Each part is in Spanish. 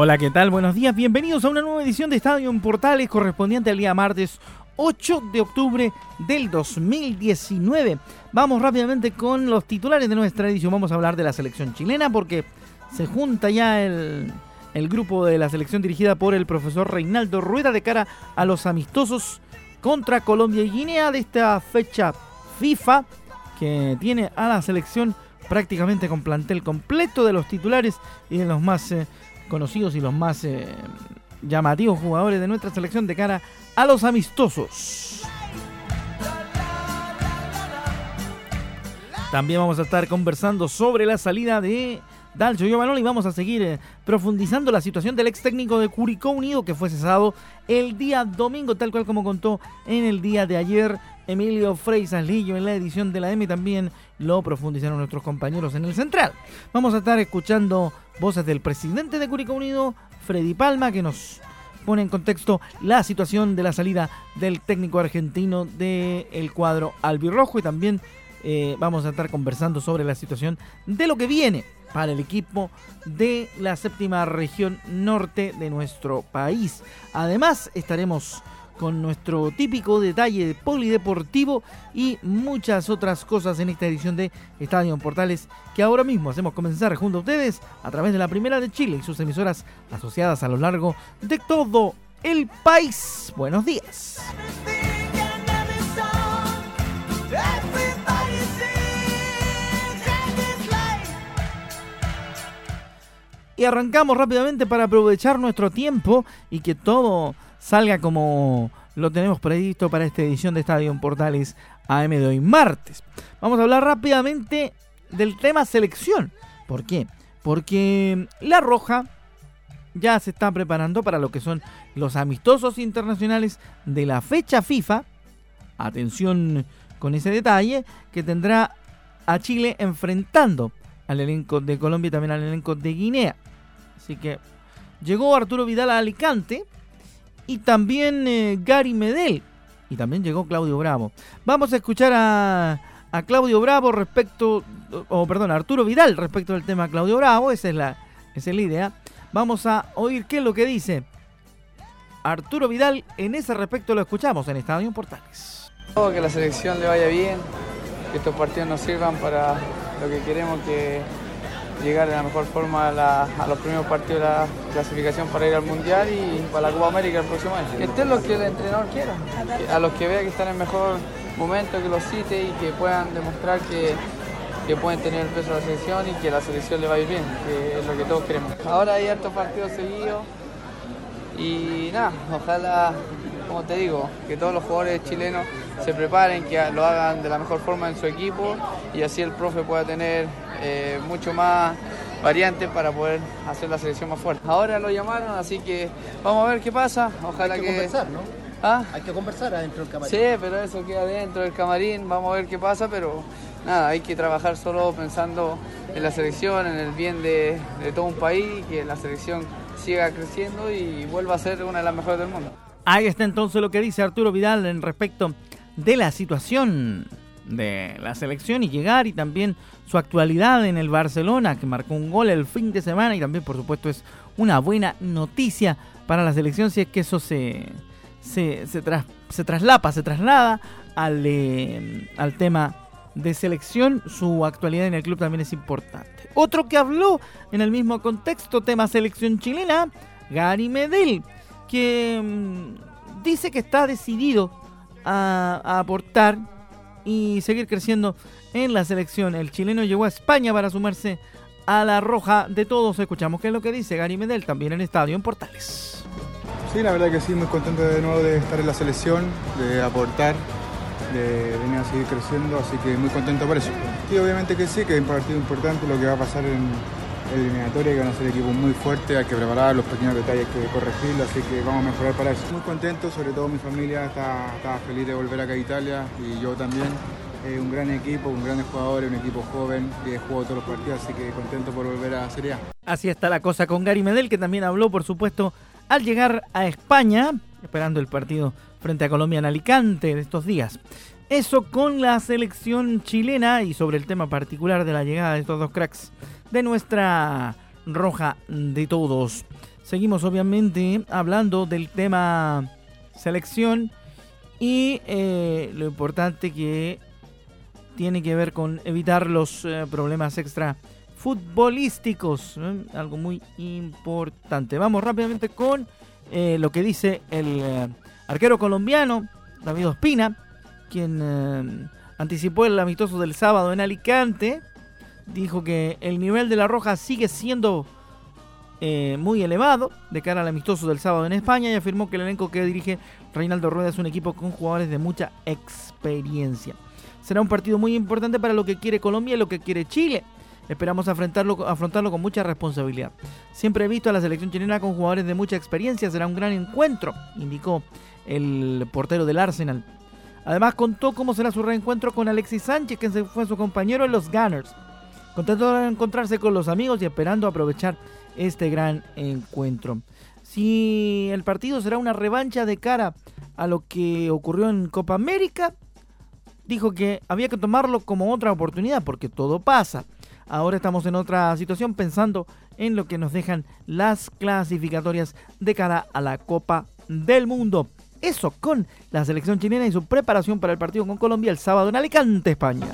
Hola, ¿qué tal? Buenos días, bienvenidos a una nueva edición de Estadio en Portales correspondiente al día martes 8 de octubre del 2019. Vamos rápidamente con los titulares de nuestra edición. Vamos a hablar de la selección chilena porque se junta ya el, el grupo de la selección dirigida por el profesor Reinaldo Rueda de cara a los amistosos contra Colombia y Guinea de esta fecha FIFA que tiene a la selección prácticamente con plantel completo de los titulares y de los más eh, conocidos y los más eh, llamativos jugadores de nuestra selección de cara a los amistosos. También vamos a estar conversando sobre la salida de Dalcio Giovanoli vamos a seguir eh, profundizando la situación del ex técnico de Curicó Unido que fue cesado el día domingo, tal cual como contó en el día de ayer Emilio Freisas Lillo en la edición de la M también lo profundizaron nuestros compañeros en el central. Vamos a estar escuchando voces del presidente de Curicó Unido, Freddy Palma, que nos pone en contexto la situación de la salida del técnico argentino del cuadro albirrojo y también eh, vamos a estar conversando sobre la situación de lo que viene para el equipo de la séptima región norte de nuestro país. Además estaremos con nuestro típico detalle polideportivo y muchas otras cosas en esta edición de Estadio Portales que ahora mismo hacemos comenzar junto a ustedes a través de la Primera de Chile y sus emisoras asociadas a lo largo de todo el país. Buenos días. Y arrancamos rápidamente para aprovechar nuestro tiempo y que todo salga como lo tenemos previsto para esta edición de Estadio Portales AM de hoy martes. Vamos a hablar rápidamente del tema selección. ¿Por qué? Porque La Roja ya se está preparando para lo que son los amistosos internacionales de la fecha FIFA. Atención con ese detalle que tendrá a Chile enfrentando al elenco de Colombia y también al elenco de Guinea. Así que llegó Arturo Vidal a Alicante y también eh, Gary Medel. Y también llegó Claudio Bravo. Vamos a escuchar a, Claudio Bravo respecto, o perdón, a Arturo Vidal respecto del tema Claudio Bravo. Esa es, la, esa es la idea. Vamos a oír qué es lo que dice Arturo Vidal. En ese respecto lo escuchamos en Estadio Portales. Que la selección le vaya bien, que estos partidos nos sirvan para lo que queremos que llegar de la mejor forma a, los primeros partidos de la clasificación para ir al Mundial y para la Copa América el próximo año. Que estén los que el entrenador quiera, a los que vea que están en mejor momento, que los cite y que puedan demostrar que, que pueden tener el peso de la selección y que la selección le va a ir bien, que es lo que todos queremos. Ahora hay hartos partidos seguidos y nada, ojalá, como te digo, que todos los jugadores chilenos se preparen, que lo hagan de la mejor forma en su equipo y así el profe pueda tener eh, mucho más variantes para poder hacer la selección más fuerte. Ahora lo llamaron, así que vamos a ver qué pasa. Ojalá Hay que, conversar, ¿no? ¿Ah? Hay que conversar adentro del camarín. Sí, pero eso queda dentro del camarín, vamos a ver qué pasa, pero nada, hay que trabajar solo pensando en la selección, en el bien de, de todo un país, que la selección siga creciendo y vuelva a ser una de las mejores del mundo. Ahí está entonces lo que dice Arturo Vidal en respecto de la situación de la selección y llegar y también su actualidad en el Barcelona, que marcó un gol el fin de semana y también por supuesto es una buena noticia para la selección si es que eso se, se, se, traslapa, se traslada al, eh, al tema de selección. Su actualidad en el club también es importante. Otro que habló en el mismo contexto, tema selección chilena, Gary Medel, que mm, dice que está decidido a, aportar y seguir creciendo en la selección. El chileno llegó a España para sumarse a la roja de todos. Escuchamos qué es lo que dice Gary Medel también en Estadio en Portales. Sí, la verdad que sí, muy contento de nuevo de estar en la selección, de aportar, de venir a seguir creciendo, así que muy contento por eso. Y obviamente que sí, que es un partido importante lo que va a pasar en eliminatoria, que van a ser equipos muy fuertes, hay que preparar los pequeños detalles que corregirlo, así que vamos a mejorar para eso. Muy contento, sobre todo mi familia está, feliz de volver acá a Italia y yo también. Es un gran equipo, un gran jugador, un equipo joven que jugado todos los partidos, así que contento por volver a Serie A. Así está la cosa con Gary Medel, que también habló, por supuesto, al llegar a España, esperando el partido frente a Colombia en Alicante de estos días. Eso con la selección chilena y sobre el tema particular de la llegada de estos dos cracks de nuestra roja de todos. Seguimos obviamente hablando del tema selección y eh, lo importante que tiene que ver con evitar los eh, problemas extra futbolísticos. ¿eh? Algo muy importante. Vamos rápidamente con lo que dice el arquero colombiano, David Ospina, quien anticipó el amistoso del sábado en Alicante. Dijo que el nivel de la Roja sigue siendo muy elevado de cara al amistoso del sábado en España y afirmó que el elenco que dirige Reinaldo Rueda es un equipo con jugadores de mucha experiencia. Será un partido muy importante para lo que quiere Colombia y lo que quiere Chile. Esperamos afrontarlo, afrontarlo con mucha responsabilidad. Siempre he visto a la selección chilena con jugadores de mucha experiencia. Será un gran encuentro, indicó el portero del Arsenal. Además contó cómo será su reencuentro con Alexis Sánchez, que fue su compañero en los Gunners. Contento de encontrarse con los amigos y esperando aprovechar este gran encuentro. Si el partido será una revancha de cara a lo que ocurrió en Copa América, dijo que había que tomarlo como otra oportunidad porque todo pasa. Ahora estamos en otra situación pensando en lo que nos dejan las clasificatorias de cara a la Copa del Mundo. Eso con la selección chilena y su preparación para el partido con Colombia el sábado en Alicante, España.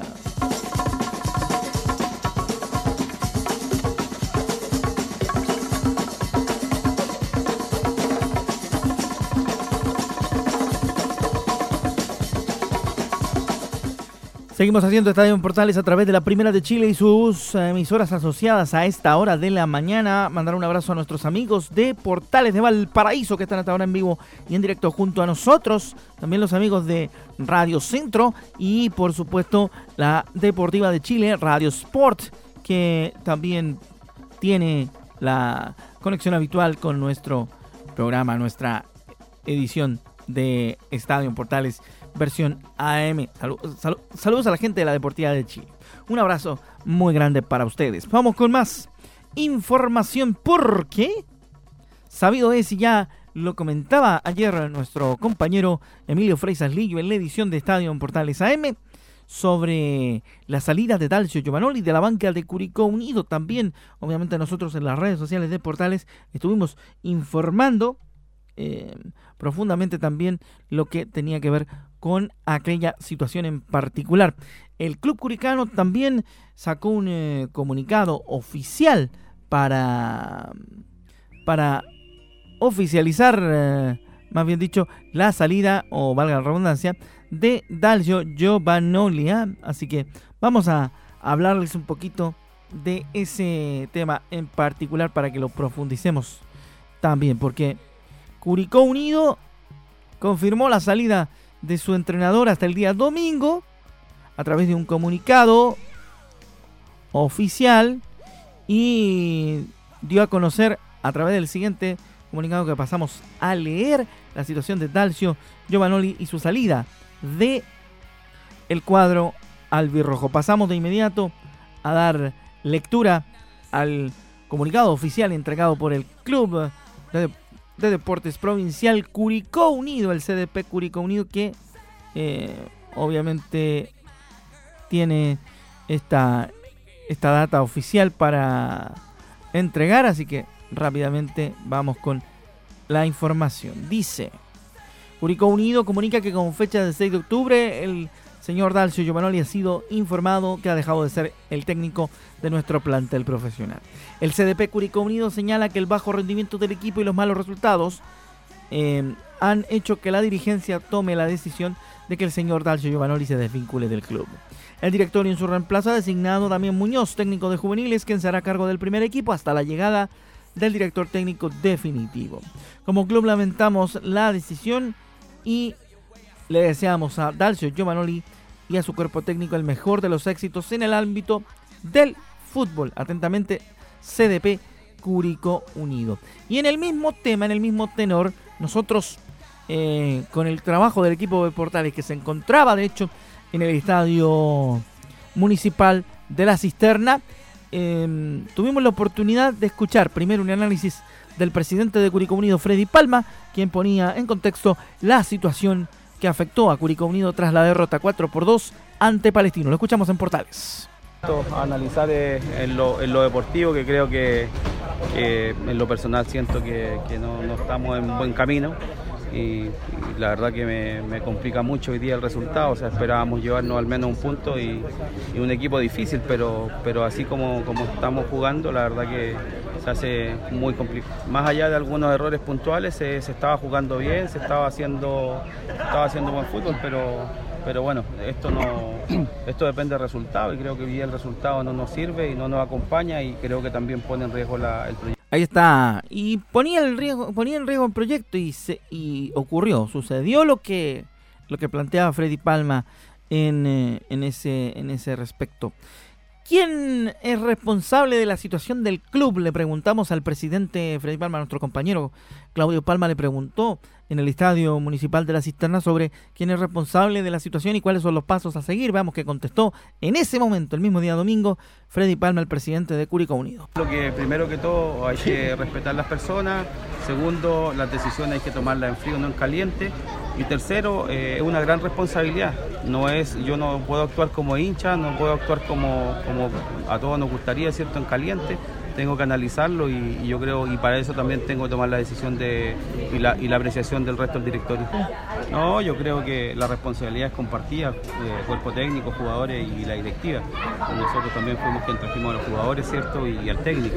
Seguimos haciendo Estadio en Portales a través de la Primera de Chile y sus emisoras asociadas a esta hora de la mañana. Mandar un abrazo a nuestros amigos de Portales de Valparaíso que están hasta ahora en vivo y en directo junto a nosotros. También los amigos de Radio Centro y por supuesto la Deportiva de Chile, Radio Sport, que también tiene la conexión habitual con nuestro programa, nuestra edición de Estadio en Portales versión AM. saludos a la gente de la Deportiva de Chile. Un abrazo muy grande para ustedes. Vamos con más información porque, sabido es y ya lo comentaba ayer nuestro compañero Emilio Freisas Lillo en la edición de Estadio en Portales AM sobre la salida de Dalcio Giovanoli de la banca de Curicó Unido. También, obviamente, nosotros en las redes sociales de Portales estuvimos informando eh, profundamente también lo que tenía que ver con aquella situación en particular. El Club Curicano también sacó un eh, comunicado oficial para, para oficializar, eh, más bien dicho, la salida, o valga la redundancia, de Dalcio Giovanolia. Así que vamos a hablarles un poquito de ese tema en particular para que lo profundicemos también, porque Curicó Unido confirmó la salida de su entrenador hasta el día domingo a través de un comunicado oficial y dio a conocer a través del siguiente comunicado que pasamos a leer la situación de Dalcio Giovanoli y su salida de el cuadro albirrojo. Pasamos de inmediato a dar lectura al comunicado oficial entregado por el club de Deportes Provincial Curicó Unido, el CDP Curicó Unido que eh, obviamente tiene esta, esta data oficial para entregar, así que rápidamente vamos con la información. Dice, Curicó Unido comunica que con fecha del 6 de octubre el señor Dalcio Giovanoli ha sido informado que ha dejado de ser el técnico de nuestro plantel profesional. El CDP Curicó Unido señala que el bajo rendimiento del equipo y los malos resultados eh, han hecho que la dirigencia tome la decisión de que el señor Dalcio Giovanoli se desvincule del club. El directorio en su reemplazo ha designado también Muñoz, técnico de juveniles, quien será cargo del primer equipo hasta la llegada del director técnico definitivo. Como club lamentamos la decisión y le deseamos a Dalcio Giovanoli y a su cuerpo técnico el mejor de los éxitos en el ámbito del fútbol. Atentamente, CDP Cúrico Unido. Y en el mismo tema, en el mismo tenor, nosotros eh, con el trabajo del equipo de Portales que se encontraba de hecho en el estadio municipal de la Cisterna, em, tuvimos la oportunidad de escuchar primero un análisis del presidente de Curicó Unido, Freddy Palma, quien ponía en contexto la situación que afectó a Curicó Unido tras la derrota 4 por 2 ante Palestino. Lo escuchamos en Portales. Analizar en lo, deportivo, que creo que, en lo personal siento que, no, estamos en buen camino. Y, la verdad que me, complica mucho hoy día el resultado, o sea, esperábamos llevarnos al menos un punto y, un equipo difícil, pero, pero así como, como estamos jugando, la verdad que se hace muy complicado. Más allá de algunos errores puntuales, se, estaba jugando bien, se estaba haciendo, estaba haciendo buen fútbol, pero, pero bueno, esto no esto depende del resultado y creo que hoy el resultado no nos sirve y no nos acompaña y creo que también pone en riesgo el proyecto. Ahí está. Y ponía el riesgo, ponía en riesgo el proyecto y se, y ocurrió, sucedió lo que lo que planteaba Freddy Palma en, eh, en ese en ese respecto. ¿Quién es responsable de la situación del club? Le preguntamos al presidente Freddy Palma, nuestro compañero Claudio Palma le preguntó en el estadio municipal de la Cisterna sobre quién es responsable de la situación y cuáles son los pasos a seguir. Veamos que contestó en ese momento, el mismo día domingo, Freddy Palma, el presidente de Curicó Unido. Lo que primero que todo hay que respetar las personas, segundo, las decisiones hay que tomarlas en frío, no en caliente. Y tercero, eh, es una gran responsabilidad. No es, yo no puedo actuar como hincha, no puedo actuar como, como a todos nos gustaría, ¿cierto? En caliente. Tengo que analizarlo y, yo creo, y para eso también tengo que tomar la decisión de, y, la, y la apreciación del resto del directorio. No, yo creo que la responsabilidad es compartida, eh, cuerpo técnico, jugadores y la directiva. Nosotros también fuimos quienes trajimos a los jugadores, ¿cierto? Y, al técnico.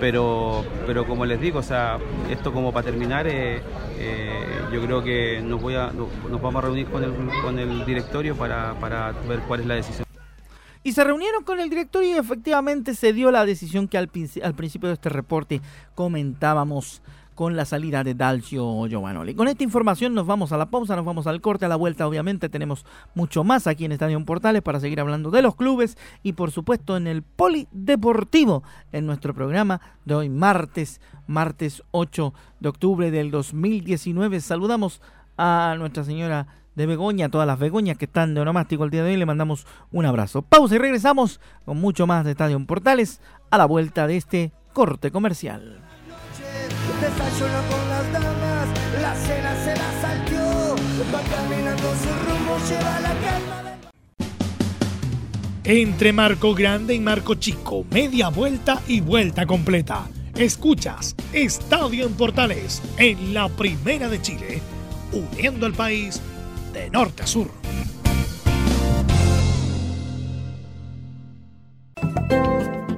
Pero, pero como les digo, o sea, esto como para terminar, eh, eh, yo creo que nos, vamos a reunir con el, con el directorio para, para ver cuál es la decisión. Y se reunieron con el directorio y efectivamente se dio la decisión que al principio de este reporte comentábamos con la salida de Dalcio Giovanoli. Con esta información nos vamos a la pausa, nos vamos al corte, a la vuelta obviamente tenemos mucho más aquí en Estadio Portales para seguir hablando de los clubes y por supuesto en el Polideportivo en nuestro programa de hoy martes, martes 8 de octubre del 2019. Saludamos a Nuestra Señora de Begoña, a todas las Begoñas que están de onomástico el día de hoy, le mandamos un abrazo. Pausa y regresamos con mucho más de Estadio Portales a la vuelta de este corte comercial. Desayuno con las damas, la cena se la salteó, va caminando su rumbo, lleva la calma. Entre Marco Grande y Marco Chico, media vuelta y vuelta completa. Escuchas Estadio en Portales en la Primera de Chile, uniendo al país de norte a sur.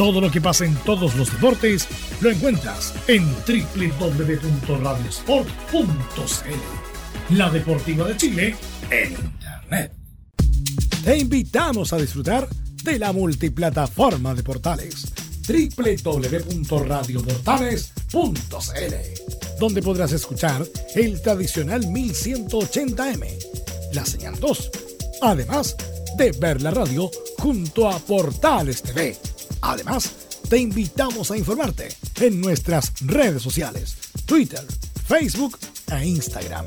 Todo lo que pasa en todos los deportes lo encuentras en www.radiosport.cl. La Deportiva de Chile en Internet. Te invitamos a disfrutar de la multiplataforma de portales www.radioportales.cl, donde podrás escuchar el tradicional 1180m, la señal 2, además de ver la radio junto a Portales TV Además, te invitamos a informarte en nuestras redes sociales, Twitter, Facebook e Instagram.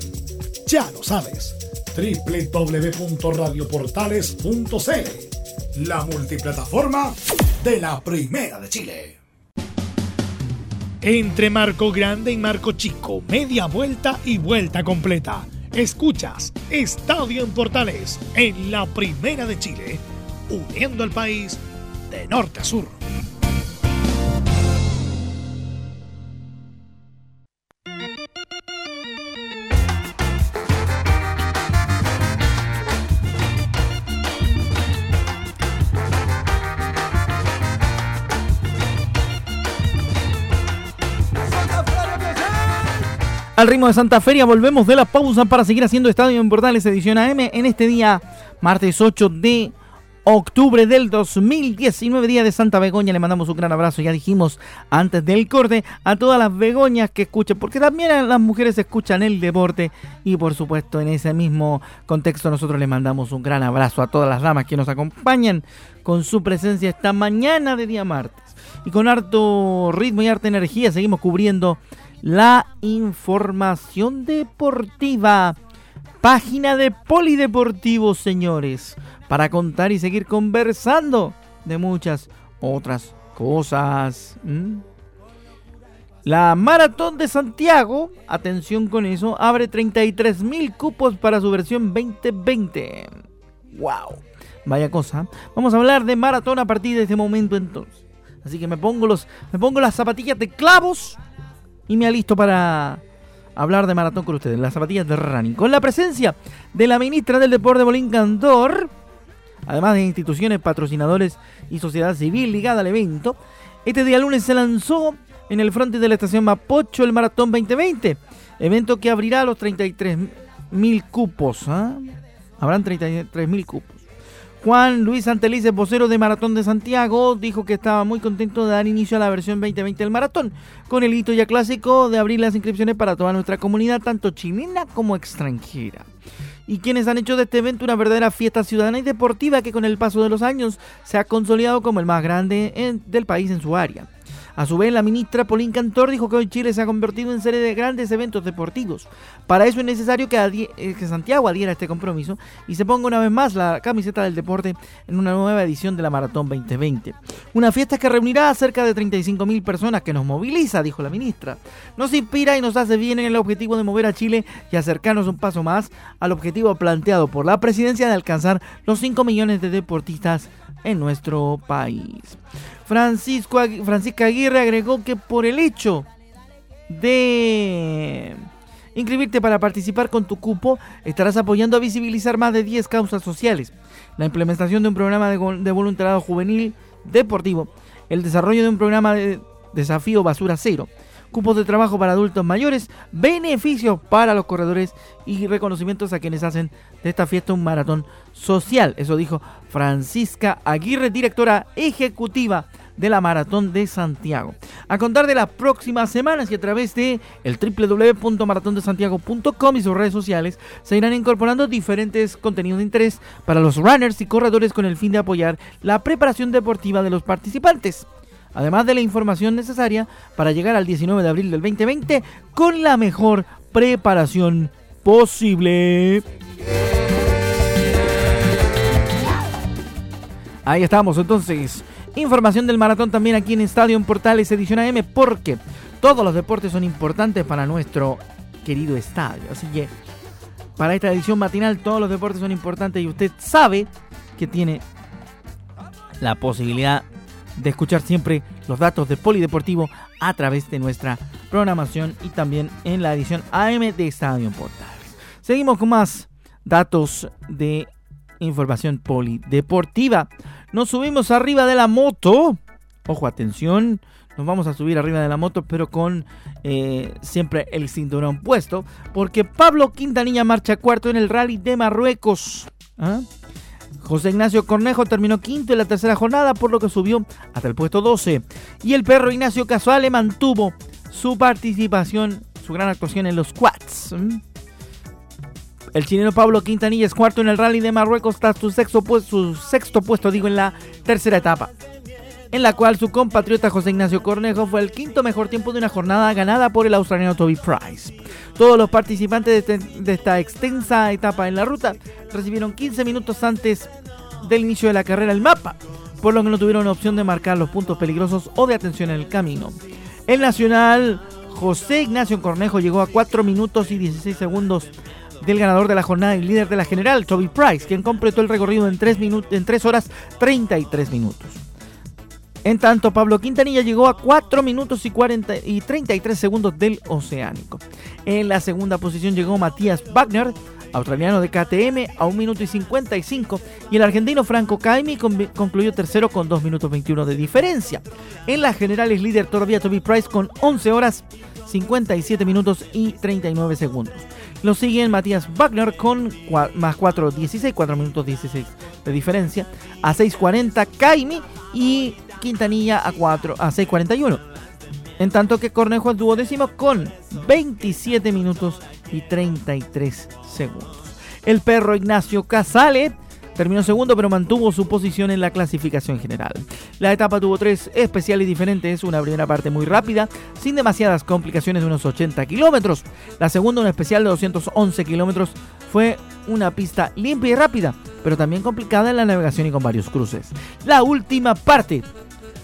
Ya lo sabes, www.radioportales.cl, la multiplataforma de la Primera de Chile. Entre Marco Grande y Marco Chico, media vuelta y vuelta completa. Escuchas Estadio en Portales en la Primera de Chile, uniendo al país de norte a sur. Al ritmo de Santa Feria volvemos de la pausa para seguir haciendo Estadio en Portales edición AM en este día, martes 8 de octubre del 2019, día de Santa Begoña. Le mandamos un gran abrazo, ya dijimos antes del corte, a todas las Begoñas que escuchen, porque también las mujeres escuchan el deporte y por supuesto en ese mismo contexto nosotros le mandamos un gran abrazo a todas las damas que nos acompañan con su presencia esta mañana de día martes. Y con harto ritmo y harta energía seguimos cubriendo la información deportiva. Página de Polideportivo, señores para contar y seguir conversando de muchas otras cosas. La Maratón de Santiago, atención con eso, abre 33 mil cupos para su versión 2020. ¡Wow! Vaya cosa. Vamos a hablar de maratón a partir de este momento entonces. Así que me pongo, los, me pongo las zapatillas de clavos y me alisto para hablar de maratón con ustedes. Las zapatillas de running. Con la presencia de la ministra del Deporte, Bolín Candor además de instituciones, patrocinadores y sociedad civil ligada al evento. Este día lunes se lanzó en el frente de la estación Mapocho el Maratón 2020, evento que abrirá los 33 mil cupos. ¿ah? Habrán 33 mil cupos. Juan Luis Antelice, vocero de Maratón de Santiago, dijo que estaba muy contento de dar inicio a la versión 2020 del maratón, con el hito ya clásico de abrir las inscripciones para toda nuestra comunidad, tanto chilena como extranjera y quienes han hecho de este evento una verdadera fiesta ciudadana y deportiva que con el paso de los años se ha consolidado como el más grande del país en su área. A su vez, la ministra Paulín Cantor dijo que hoy Chile se ha convertido en serie de grandes eventos deportivos. Para eso es necesario que, eh, que, Santiago adhiera a este compromiso y se ponga una vez más la camiseta del deporte en una nueva edición de la Maratón 2020. Una fiesta que reunirá a cerca de 35.000 personas que nos moviliza, dijo la ministra. Nos inspira y nos hace bien en el objetivo de mover a Chile y acercarnos un paso más al objetivo planteado por la presidencia de alcanzar los 5 millones de deportistas en nuestro país. Francisco, Francisca Aguirre agregó que por el hecho de inscribirte para participar con tu cupo, estarás apoyando a visibilizar más de 10 causas sociales, la implementación de un programa de, de voluntariado juvenil deportivo, el desarrollo de un programa de desafío basura cero, cupos de trabajo para adultos mayores, beneficios para los corredores y reconocimientos a quienes hacen de esta fiesta un maratón social. Eso dijo Francisca Aguirre, directora ejecutiva de la Maratón de Santiago. A contar de las próximas semanas y a través de el www.maratondesantiago.com y sus redes sociales se irán incorporando diferentes contenidos de interés para los runners y corredores con el fin de apoyar la preparación deportiva de los participantes además de la información necesaria para llegar al 19 de abril del 2020 con la mejor preparación posible. Ahí estamos, entonces. Información del maratón también aquí en Estadio en Portales Edición AM, porque todos los deportes son importantes para nuestro querido estadio. Así que para esta edición matinal todos los deportes son importantes y usted sabe que tiene la posibilidad de escuchar siempre los datos de Polideportivo a través de nuestra programación y también en la edición AM de Estadio Portales. Seguimos con más datos de información polideportiva. Nos subimos arriba de la moto. Ojo, atención. Nos vamos a subir arriba de la moto, pero con eh, siempre el cinturón puesto. Porque Pablo Quintanilla marcha cuarto en el rally de Marruecos. ¿Ah? José Ignacio Cornejo terminó quinto en la tercera jornada, por lo que subió hasta el puesto 12. Y el perro Ignacio Casuale mantuvo su participación, su gran actuación en los quads. El chileno Pablo Quintanilla es cuarto en el rally de Marruecos tras su sexto, su sexto puesto, digo, en la tercera etapa, en la cual su compatriota José Ignacio Cornejo fue el quinto mejor tiempo de una jornada ganada por el australiano Toby Price. Todos los participantes de, este, esta extensa etapa en la ruta recibieron 15 minutos antes del inicio de la carrera el mapa, por lo que no tuvieron opción de marcar los puntos peligrosos o de atención en el camino. El nacional José Ignacio Cornejo llegó a 4 minutos y 16 segundos del ganador de la jornada y líder de la general, Toby Price, quien completó el recorrido en 3, en 3 horas 33 minutos. En tanto, Pablo Quintanilla llegó a 4 minutos y, 40 y 33 segundos del Oceánico. En la segunda posición llegó Matías Wagner, australiano de KTM, a 1 minuto y 55. Y el argentino Franco Caimi concluyó tercero con 2 minutos 21 de diferencia. En la general es líder todavía Toby Price con 11 horas 57 minutos y 39 segundos. Lo siguen Matías Wagner con más 4, 16, 4 minutos 16 de diferencia. A 6.40 Kaimi y Quintanilla a, 4, a 6.41. En tanto que Cornejo es duodécimo con 27 minutos y 33 segundos. El perro Ignacio Casale Terminó segundo, pero mantuvo su posición en la clasificación general. La etapa tuvo tres especiales diferentes, una primera parte muy rápida, sin demasiadas complicaciones de unos 80 kilómetros. La segunda, una especial de 211 kilómetros, fue una pista limpia y rápida, pero también complicada en la navegación y con varios cruces. La última parte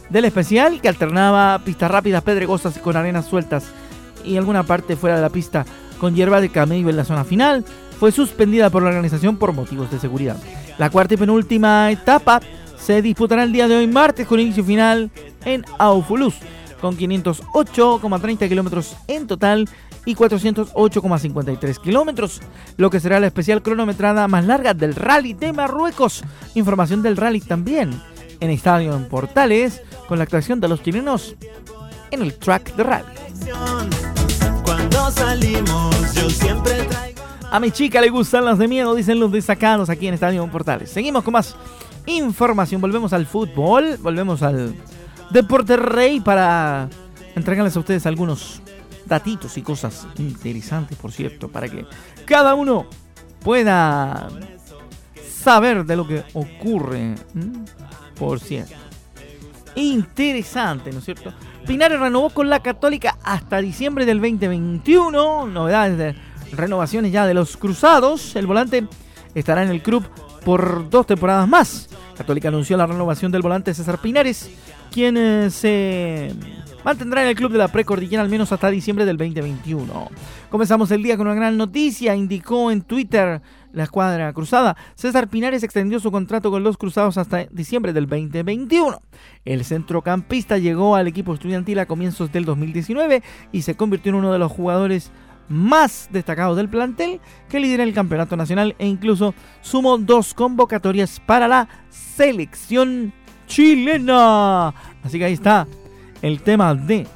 del especial, que alternaba pistas rápidas pedregosas con arenas sueltas y alguna parte fuera de la pista con hierba de camello en la zona final, fue suspendida por la organización por motivos de seguridad. La cuarta y penúltima etapa se disputará el día de hoy martes con inicio final en Aufulus, con 508,30 kilómetros en total y 408,53 kilómetros, lo que será la especial cronometrada más larga del Rally de Marruecos. Información del rally también en Estadio en Portales, con la actuación de los chilenos en el track de rally. Cuando salimos, yo siempre a mi chica le gustan las de miedo, dicen los destacados aquí en Estadio Portales. Seguimos con más información. Volvemos al fútbol, volvemos al Deporte Rey para entregarles a ustedes algunos datitos y cosas interesantes, por cierto, para que cada uno pueda saber de lo que ocurre. Cierto. Interesante, ¿no es cierto? Pinares renovó con la Católica hasta diciembre del 2021. Novedades de renovaciones ya de los Cruzados. El volante estará en el club por dos temporadas más. Católica anunció la renovación del volante César Pinares, quien eh, se mantendrá en el club de la precordillera al menos hasta diciembre del 2021. Comenzamos el día con una gran noticia, indicó en Twitter la escuadra cruzada. César Pinares extendió su contrato con los cruzados hasta diciembre del 2021. El centrocampista llegó al equipo estudiantil a comienzos del 2019 y se convirtió en uno de los jugadores más destacado del plantel que lidera el campeonato nacional e incluso sumó dos convocatorias para la selección chilena. Así que ahí está el tema de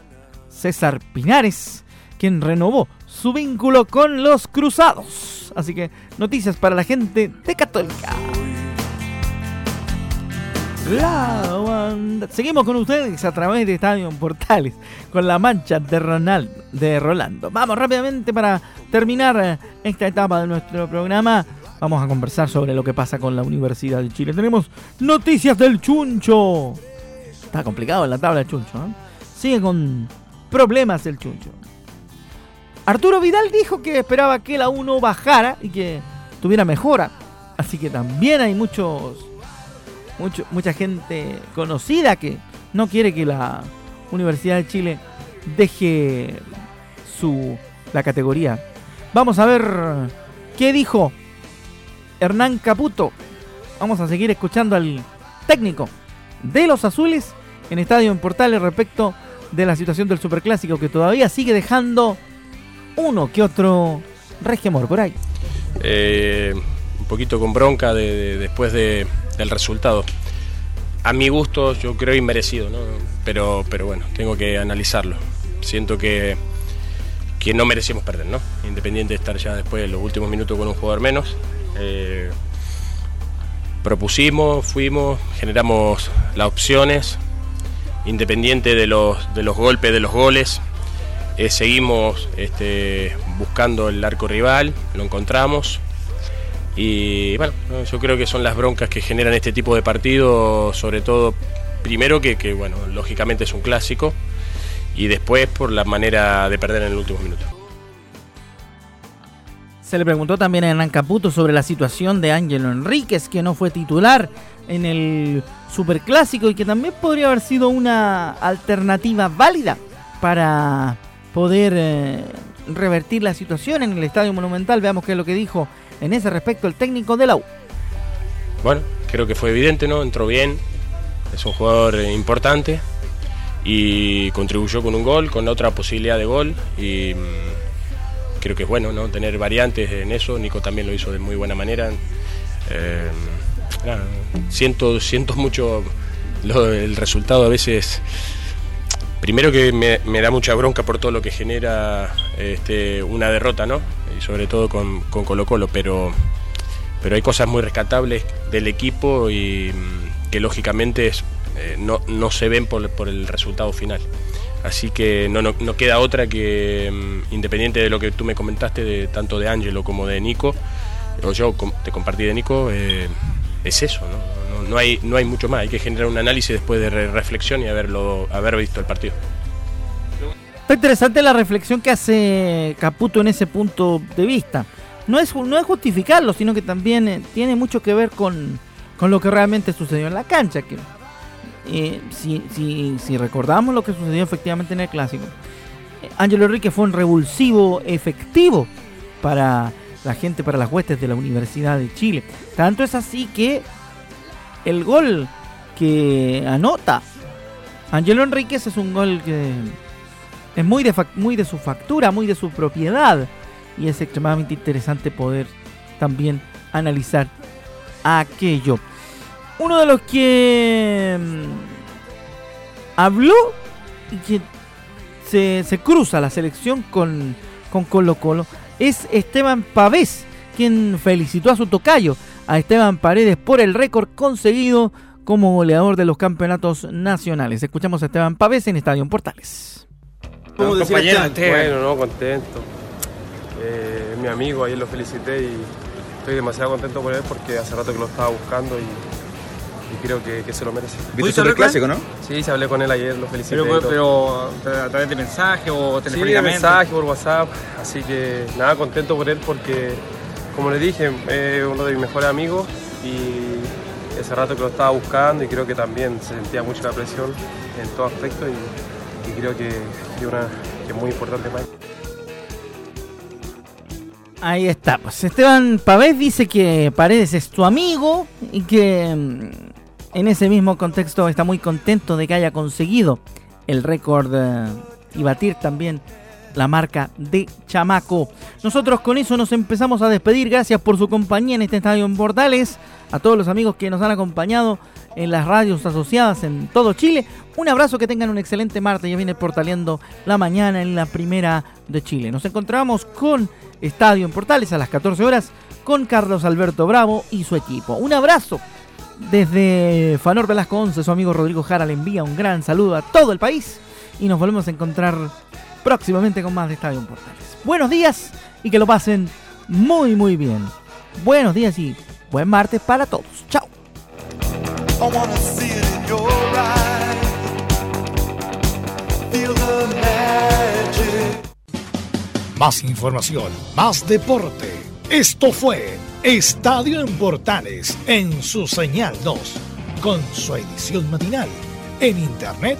César Pinares, quien renovó su vínculo con los Cruzados. Así que noticias para la gente de Católica. Seguimos con ustedes a través de Estadio Portales con la mancha de, Ronald, de Rolando. Vamos rápidamente para terminar eh, esta etapa de nuestro programa. Vamos a conversar sobre lo que pasa con la Universidad de Chile. Tenemos noticias del Chuncho. Está complicado en la tabla del Chuncho. ¿eh? Sigue con problemas el Chuncho. Arturo Vidal dijo que esperaba que la 1 bajara y que tuviera mejora. Así que también hay muchos mucha gente conocida que no quiere que la Universidad de Chile deje su la categoría. Vamos a ver qué dijo Hernán Caputo. Vamos a seguir escuchando al técnico de los azules en Estadio en Portales respecto de la situación del Superclásico que todavía sigue dejando uno que otro regemor por ahí. Eh, un poquito con bronca de, después de, del resultado. A mi gusto, yo creo inmerecido, ¿no? pero, pero bueno, tengo que analizarlo. Siento que, que no merecimos perder, ¿no? Independiente de estar ya después de los últimos minutos con un jugador menos. Eh, propusimos, fuimos, generamos las opciones, independiente de los, de los golpes, de los goles. Eh, seguimos este, buscando el arco rival, lo encontramos, y bueno, yo creo que son las broncas que generan este tipo de partidos, sobre todo, primero que, bueno, lógicamente es un clásico, y después por la manera de perder en el último minuto. Se le preguntó también a Hernán Caputo sobre la situación de Ángelo Enríquez, que no fue titular en el Superclásico y que también podría haber sido una alternativa válida para poder eh, revertir la situación en el Estadio Monumental. Veamos qué es lo que dijo en ese respecto el técnico de la U. Bueno, creo que fue evidente, ¿no? Entró bien, es un jugador importante y contribuyó con un gol, con otra posibilidad de gol y mm, creo que es bueno, ¿no? Tener variantes en eso, Nico también lo hizo de muy buena manera. Eh, siento, siento mucho el resultado a veces primero que me, da mucha bronca por todo lo que genera este, una derrota, ¿no? Y sobre todo con, Colo Colo, pero, pero hay cosas muy rescatables del equipo y mm, que lógicamente eh, no, se ven por, el resultado final. Así que no, no, queda otra que, mm, independiente de lo que tú me comentaste, de, tanto de Ángelo como de Nico, o yo te compartí de Nico, eh, es eso, ¿no? No, hay, no hay mucho más, hay que generar un análisis después de reflexión y haberlo, haber visto el partido. Está interesante la reflexión que hace Caputo en ese punto de vista. No es, no es justificarlo, sino que también eh, tiene mucho que ver con, lo que realmente sucedió en la cancha. Que, eh, si, si, si, recordamos lo que sucedió efectivamente en el clásico, Ángelo Enrique fue un revulsivo efectivo para la gente, para las huestes de la Universidad de Chile. Tanto es así que el gol que anota Angelo Enríquez es un gol que es muy de, muy de su factura, muy de su propiedad. Y es extremadamente interesante poder también analizar aquello. Uno de los que mm, habló y que se, cruza la selección con, con Colo Colo es Esteban Pavés, quien felicitó a su tocayo a Esteban Paredes por el récord conseguido como goleador de los campeonatos nacionales. Escuchamos a Esteban Pavés en Estadio Portales. ¿Cómo Bueno, no, contento. Eh, mi amigo, ayer lo felicité y estoy demasiado contento por él porque hace rato que lo estaba buscando y, creo que, se lo merece. ¿Viste sobre el clásico, no? Sí, se hablé con él ayer, lo felicité. Pero, a través de mensaje o telefónicamente. Sí, mensaje, por WhatsApp. Así que nada, contento por él porque como le dije, es uno de mis mejores amigos y ese rato que lo estaba buscando y creo que también se sentía mucho la presión en todo aspecto y, creo que, es muy importante para él. Ahí está, pues Esteban Pavés dice que Paredes es tu amigo y que mm, en ese mismo contexto está muy contento de que haya conseguido el récord eh, y batir también la marca de Chamaco. Nosotros con eso nos empezamos a despedir. Gracias por su compañía en este estadio en Portales. A todos los amigos que nos han acompañado en las radios asociadas en todo Chile. Un abrazo, que tengan un excelente martes. Ya viene portaleando la mañana en la primera de Chile. Nos encontramos con Estadio en Portales a las 14 horas con Carlos Alberto Bravo y su equipo. Un abrazo Desde Fanor Velasco 11, su amigo Rodrigo Jara le envía un gran saludo a todo el país y nos volvemos a encontrar próximamente con más de Estadio Portales. Buenos días y que lo pasen muy muy bien. Buenos días y buen martes para todos. Chao. Más información, más deporte. Esto fue Estadio en Portales en su señal 2, con su edición matinal. En internet